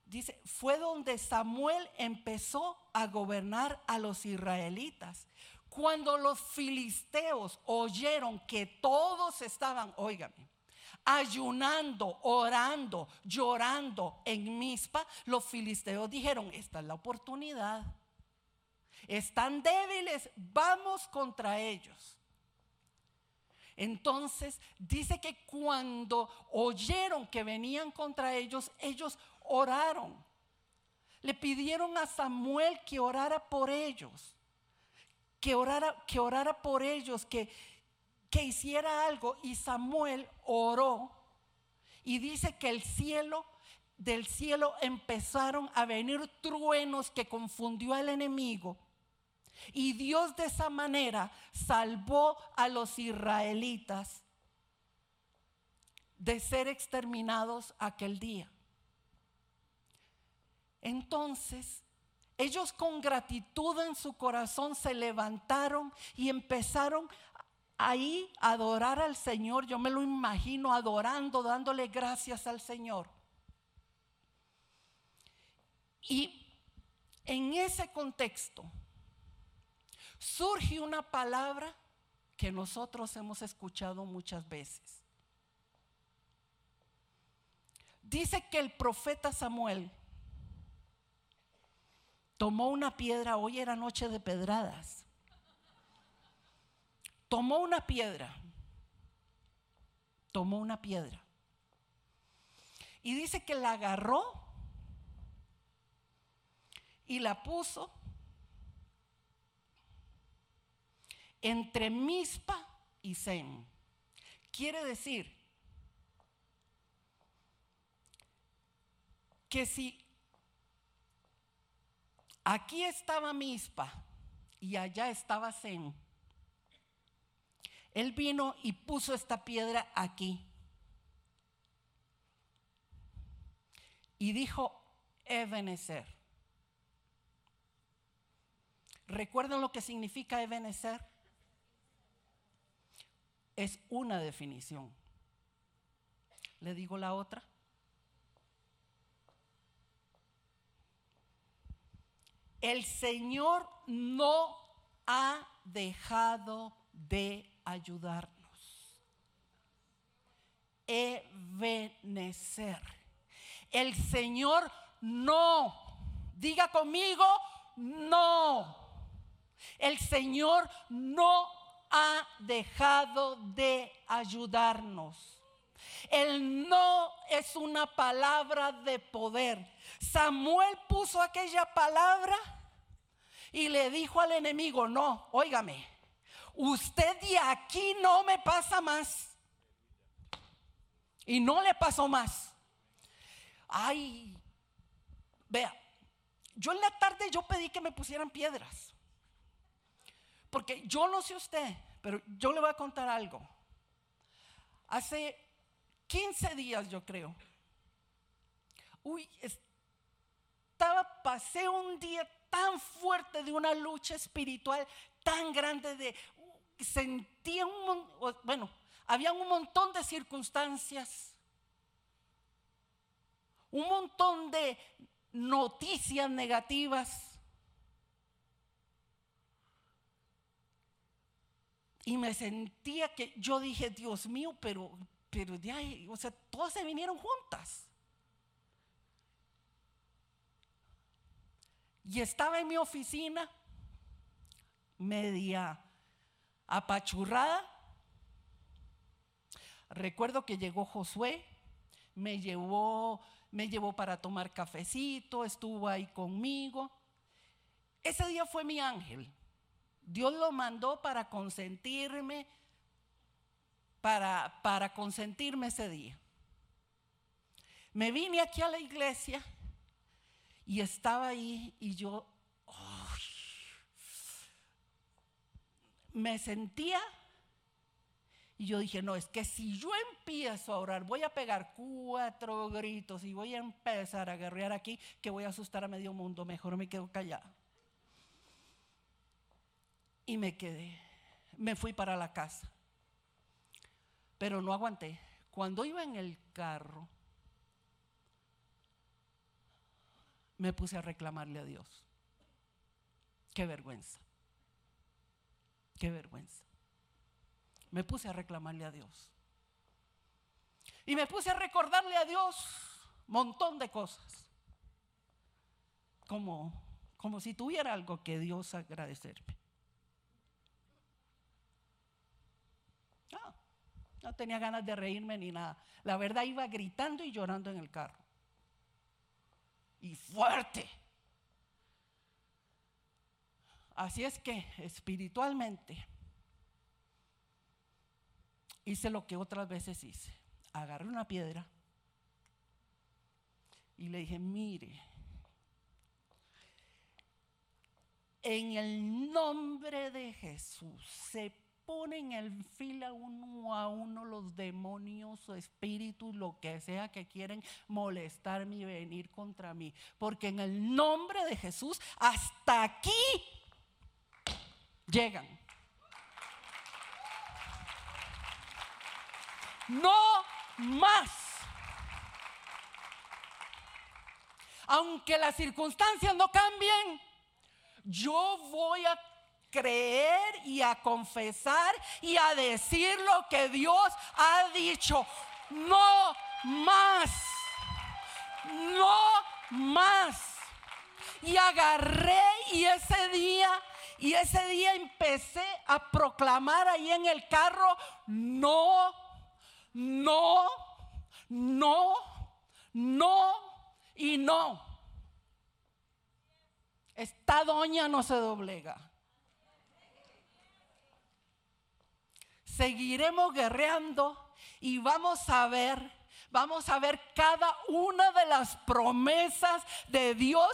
dice, fue donde Samuel empezó a gobernar a los israelitas. Cuando los filisteos oyeron que todos estaban, óigame, ayunando, orando, llorando en Mispa, los filisteos dijeron, esta es la oportunidad. Están débiles, vamos contra ellos. Entonces dice que cuando oyeron que venían contra ellos, ellos oraron. Le pidieron a Samuel que orara por ellos, que orara, que orara por ellos, que, que hiciera algo. Y Samuel oró y dice que el cielo, del cielo empezaron a venir truenos que confundió al enemigo y Dios de esa manera salvó a los israelitas de ser exterminados aquel día. Entonces, ellos con gratitud en su corazón se levantaron y empezaron ahí adorar al Señor. Yo me lo imagino adorando, dándole gracias al Señor. Y en ese contexto, surge una palabra que nosotros hemos escuchado muchas veces. Dice que el profeta Samuel tomó una piedra, hoy era noche de pedradas, tomó una piedra, tomó una piedra y dice que la agarró y la puso entre Mispa y Sem. Quiere decir que si aquí estaba Mispa y allá estaba Sem, él vino y puso esta piedra aquí. Y dijo, Ebenezer. ¿Recuerdan lo que significa Ebenezer? es una definición. ¿Le digo la otra? El Señor no ha dejado de ayudarnos. Ebenecer. El Señor no. Diga conmigo, no. El Señor no ha dejado de ayudarnos. El no es una palabra de poder. Samuel puso aquella palabra y le dijo al enemigo, no, óigame, usted de aquí no me pasa más. Y no le pasó más. Ay, vea, yo en la tarde yo pedí que me pusieran piedras. Porque yo no sé usted, pero yo le voy a contar algo. Hace 15 días, yo creo. Uy, estaba, pasé un día tan fuerte de una lucha espiritual tan grande de sentía un bueno, había un montón de circunstancias, un montón de noticias negativas Y me sentía que yo dije, Dios mío, pero, pero de o sea, todas se vinieron juntas. Y estaba en mi oficina, media apachurrada. Recuerdo que llegó Josué, me llevó, me llevó para tomar cafecito, estuvo ahí conmigo. ese día fue mi ángel. Dios lo mandó para consentirme, para, para consentirme ese día. Me vine aquí a la iglesia y estaba ahí y yo me sentía y yo dije, no, es que si yo empiezo a orar, voy a pegar cuatro gritos y voy a empezar a guerrear aquí, que voy a asustar a medio mundo, mejor me quedo callado. Y me quedé, me fui para la casa, pero no aguanté. Cuando iba en el carro, me puse a reclamarle a Dios. Qué vergüenza. Qué vergüenza. Me puse a reclamarle a Dios. Y me puse a recordarle a Dios un montón de cosas. Como, como si tuviera algo que Dios agradecerme. No, no tenía ganas de reírme ni nada. La verdad iba gritando y llorando en el carro. Y fuerte. Así es que espiritualmente hice lo que otras veces hice. Agarré una piedra y le dije, mire, en el nombre de Jesús se ponen en fila uno a uno los demonios espíritus, lo que sea que quieren molestarme y venir contra mí. Porque en el nombre de Jesús, hasta aquí llegan. No más. Aunque las circunstancias no cambien, yo voy a creer y a confesar y a decir lo que Dios ha dicho. No más. No más. Y agarré y ese día y ese día empecé a proclamar ahí en el carro, no, no, no, no y no. Esta doña no se doblega. Seguiremos guerreando y vamos a ver vamos a ver cada una de las promesas de Dios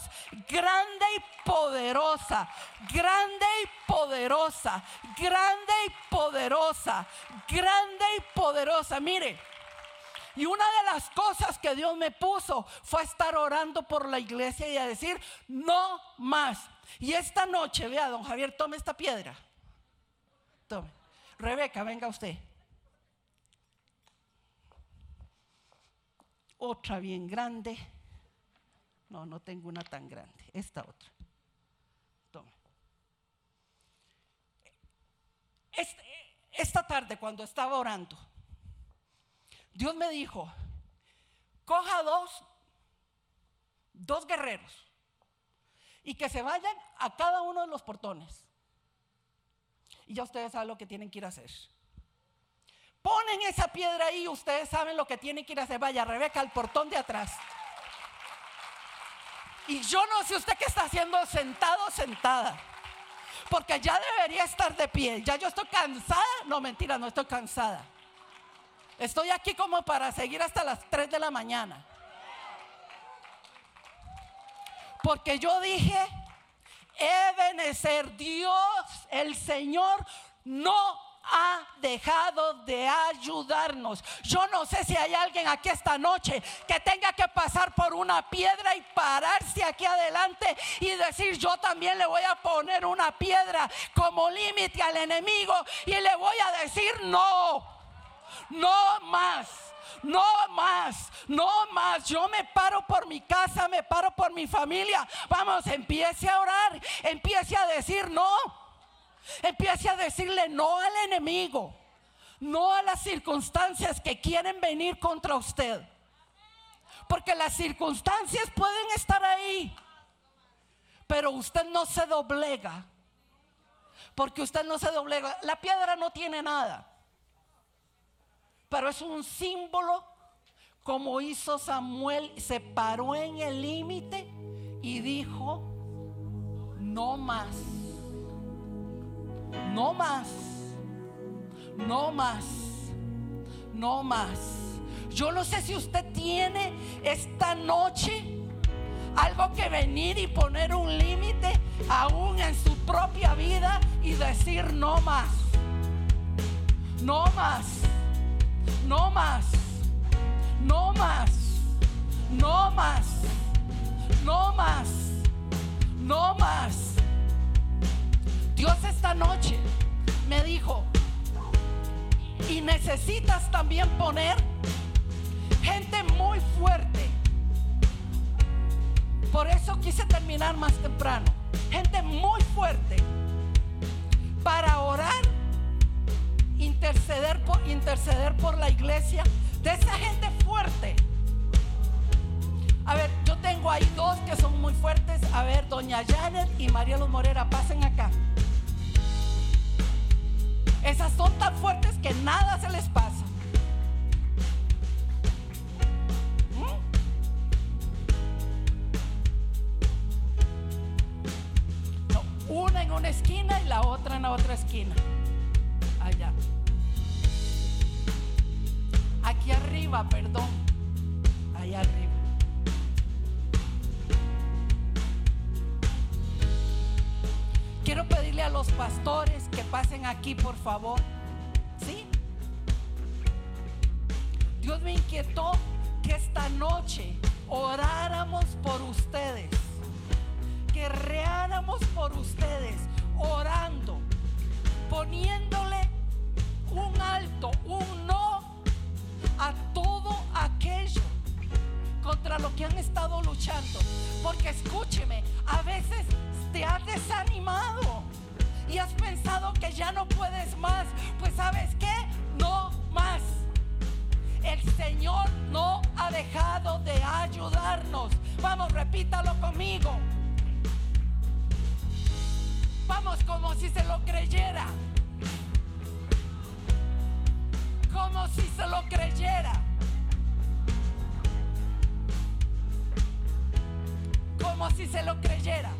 grande y poderosa, grande y poderosa, grande y poderosa, grande y poderosa. Mire, y una de las cosas que Dios me puso fue estar orando por la iglesia y a decir, no más. Y esta noche, vea, don Javier, tome esta piedra. Tome. Rebeca, venga usted. Otra bien grande. No, no tengo una tan grande. Esta otra. Toma. Este, esta tarde cuando estaba orando, Dios me dijo, coja dos, dos guerreros y que se vayan a cada uno de los portones. Y ya ustedes saben lo que tienen que ir a hacer. Ponen esa piedra ahí, ustedes saben lo que tienen que ir a hacer. Vaya, Rebeca, al portón de atrás. Y yo no sé usted qué está haciendo sentado sentada. Porque ya debería estar de pie. Ya yo estoy cansada. No, mentira, no estoy cansada. Estoy aquí como para seguir hasta las 3 de la mañana. Porque yo dije, Ebenezer, Dios, el Señor, no ha dejado de ayudarnos. Yo no sé si hay alguien aquí esta noche que tenga que pasar por una piedra y pararse aquí adelante y decir, yo también le voy a poner una piedra como límite al enemigo y le voy a decir, no, no más. No más, no más. Yo me paro por mi casa, me paro por mi familia. Vamos, empiece a orar, empiece a decir no. Empiece a decirle no al enemigo, no a las circunstancias que quieren venir contra usted. Porque las circunstancias pueden estar ahí, pero usted no se doblega. Porque usted no se doblega. La piedra no tiene nada, pero es un símbolo como hizo Samuel, se paró en el límite y dijo, no más, no más, no más, no más. Yo no sé si usted tiene esta noche algo que venir y poner un límite aún en su propia vida y decir no más, no más, no más, no más, no más, no más, no más. Dios esta noche me dijo, y necesitas también poner gente muy fuerte por eso quise terminar más temprano. Gente muy fuerte para orar, interceder por, interceder por la iglesia. De esa gente fuerte. A ver, yo tengo ahí dos que son muy fuertes. A ver, doña Janet y María Luz Morera, pasen acá. Esas son tan fuertes que nada se les pasa. Una en una esquina y la otra en la otra esquina. Allá. Aquí arriba, perdón. Allá arriba. Pastores que pasen aquí, por favor. ¿Sí? Dios me inquietó que esta noche oráramos por ustedes guerreáramos por ustedes, orando, poniéndole un alto, un no a todo aquello contra lo que han estado luchando. Porque escúcheme, a veces te has desanimado y has pensado que ya no puedes más. Pues sabes qué, no más. El Señor no ha dejado de ayudarnos. Vamos, repítalo conmigo. Vamos como si se lo creyera. Como si se lo creyera. Como si se lo creyera.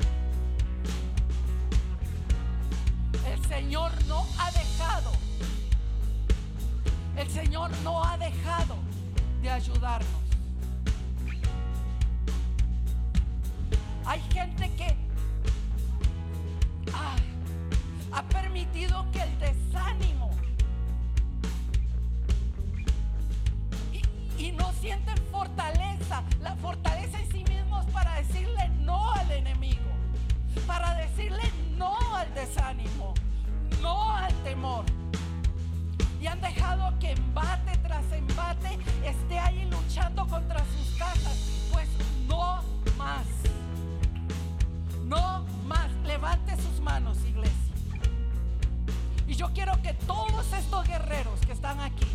El Señor no ha dejado. El Señor no ha dejado de ayudarnos. Hay gente que ha permitido que el desánimo y, no sienten fortaleza, la fortaleza en sí mismos para decirle no al enemigo, para decirle no al desánimo, no al temor. Y han dejado que embate tras embate esté ahí luchando contra sus casas. Pues no más. No más. Levante sus manos, iglesia. Y yo quiero que todos estos guerreros que están aquí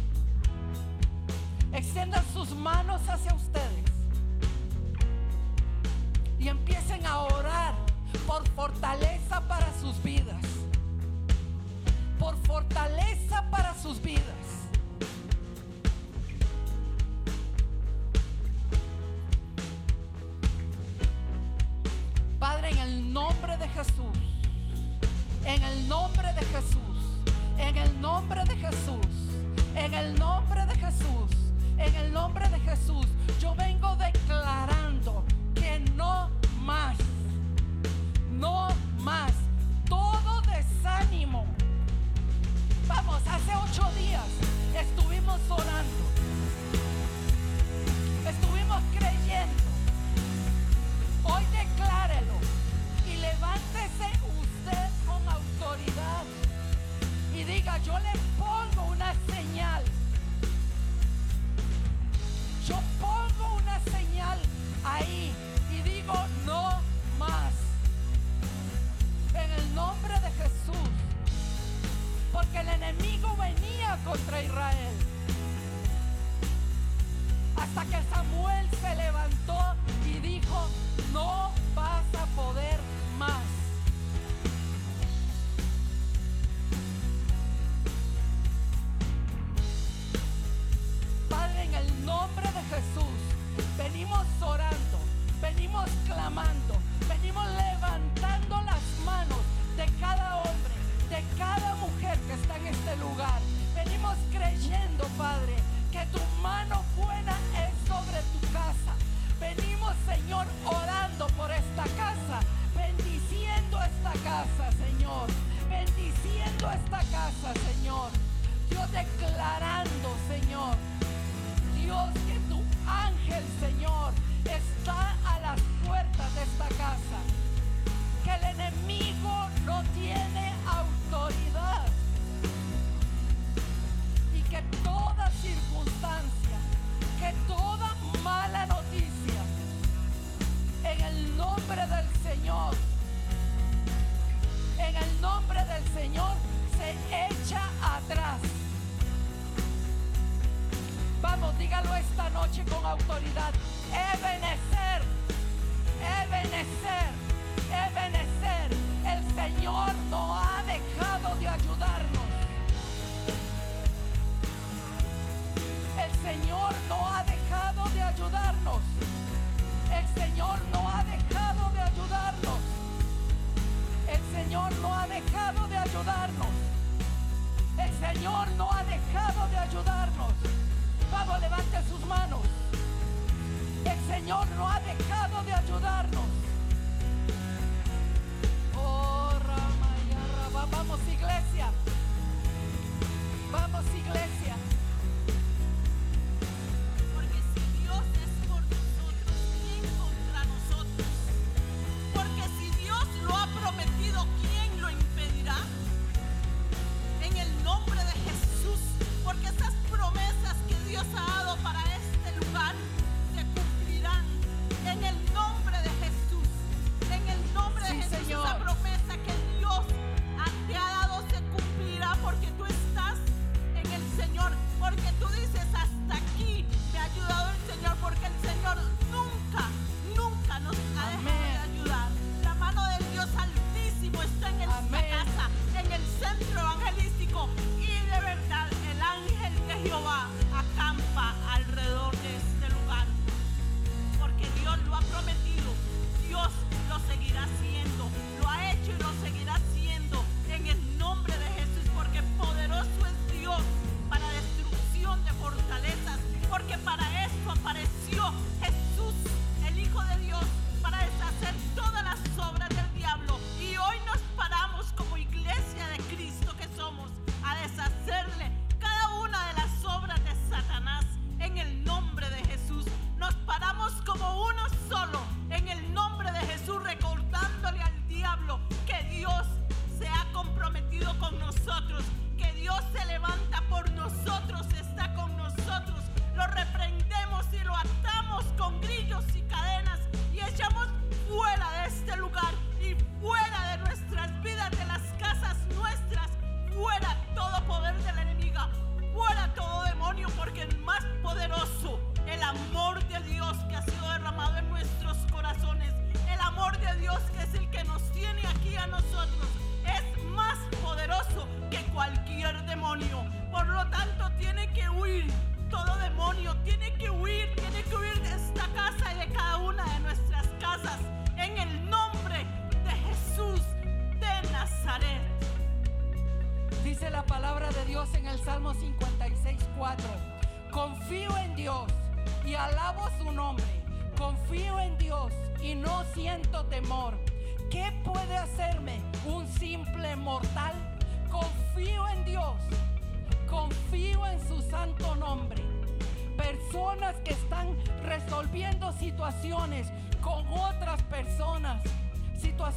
extiendan sus manos hacia ustedes y empiecen a orar por fortaleza para sus vidas. Por fortaleza para sus vidas. Padre, en el nombre de Jesús, en el nombre de Jesús, en el nombre de Jesús, en el nombre de Jesús, en el nombre de Jesús, yo vengo declarando Bendiciendo esta casa, Señor. Dios declarando, Señor. Dios, que tu ángel, Señor, está a las puertas de esta casa. Que el enemigo no tiene autoridad. Y que toda circunstancia, que toda mala noticia, en el nombre del Señor, en el nombre del Señor, se echa atrás. Vamos, dígalo esta noche con autoridad. Ebenecer, Ebenecer, Ebenecer. El Señor no ha dejado de ayudarnos. El Señor no ha dejado de ayudarnos. El Señor no ha dejado Señor no ha dejado de ayudarnos. El Señor no ha dejado de ayudarnos. Vamos, levante sus manos. El Señor no ha dejado de ayudarnos. Oh. Vamos, iglesia. Vamos, iglesia.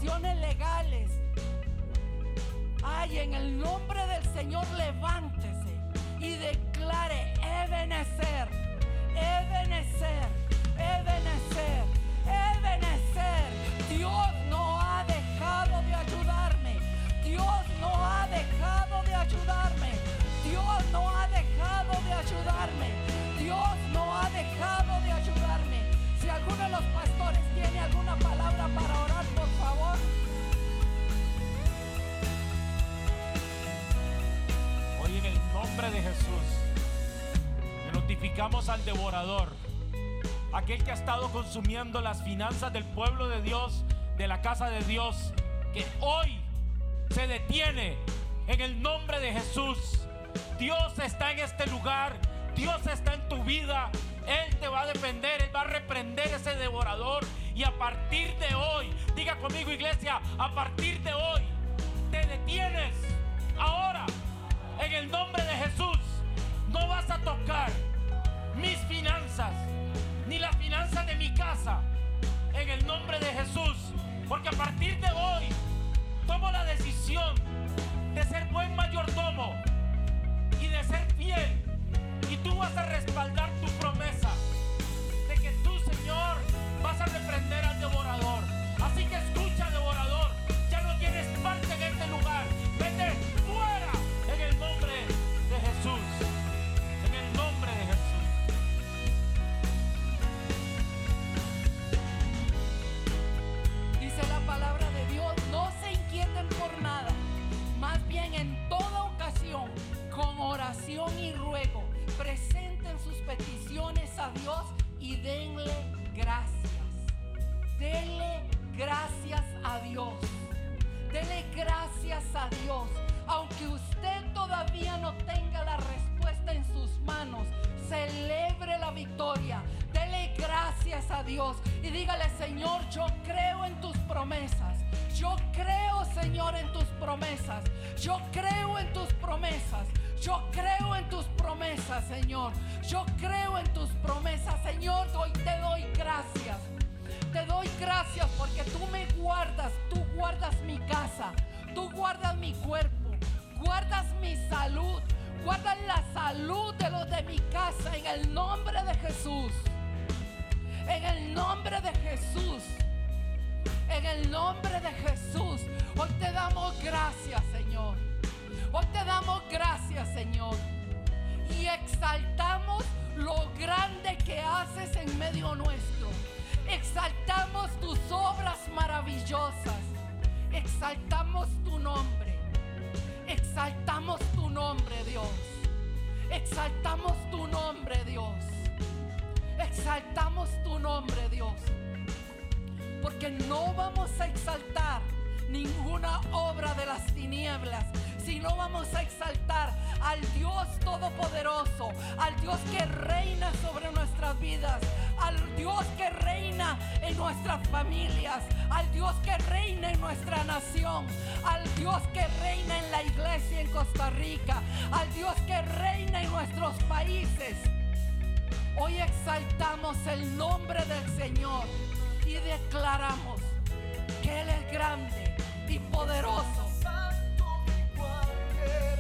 Legales, Ay, en el nombre del Señor levántese y declare, Ebenecer, Ebenecer, Ebenecer, Ebenecer. Dios no ha dejado de ayudarme. Dios no ha dejado de ayudarme. Dios no ha dejado de ayudarme. Alguno de los pastores tiene alguna palabra para orar, por favor. Hoy en el nombre de Jesús le notificamos al devorador, aquel que ha estado consumiendo las finanzas del pueblo de Dios, de la casa de Dios, que hoy se detiene en el nombre de Jesús. Dios está en este lugar, Dios está en tu vida. Él te va a defender, Él va a reprender ese devorador. Y a partir de hoy, diga conmigo iglesia, a partir de hoy, te detienes. Ahora, en el nombre de Jesús, no vas a tocar mis finanzas, ni las finanzas de mi casa, en el nombre de Jesús. Porque a partir de hoy, tomo la decisión de ser buen mayordomo y de ser fiel. Y tú vas a respaldar tu promesa de que tú, Señor, vas a reprender al devorador. Así que escucha, devorador, ya no tienes parte en este lugar. Vete fuera en el nombre de Jesús. En el nombre de Jesús. Dice la palabra de Dios, no se inquieten por nada, más bien en toda ocasión, con oración y ruego, presenten sus peticiones a Dios y denle gracias. Denle gracias a Dios. Dele gracias a Dios. Aunque usted todavía no tenga la respuesta en sus manos, celebre la victoria. Dele gracias a Dios y dígale, Señor, yo creo en tus promesas. Yo creo, Señor, en tus promesas. Yo creo en tus promesas. Yo creo en tus promesas, Señor. Yo creo en tus promesas, Señor. Hoy te doy gracias. Te doy gracias porque tú me guardas, tú guardas mi casa, tú guardas mi cuerpo, guardas mi salud, guardas la salud de los de mi casa en el nombre de Jesús. En el nombre de Jesús. En el nombre de Jesús. Hoy te damos gracias, Señor. Hoy te damos gracias, Señor. Y exaltamos lo grande que haces en medio nuestro. Exaltamos tus obras maravillosas. Exaltamos tu nombre. Exaltamos tu nombre, Dios. Exaltamos tu nombre, Dios. Exaltamos tu nombre, Dios. Porque no vamos a exaltar ninguna obra de las tinieblas, si no vamos a exaltar al Dios Todopoderoso, al Dios que reina sobre nuestras vidas, al Dios que reina en nuestras familias, al Dios que reina en nuestra nación, al Dios que reina en la iglesia en Costa Rica, al Dios que reina en nuestros países. Hoy exaltamos el nombre del Señor y declaramos que Él es grande y poderoso yeah.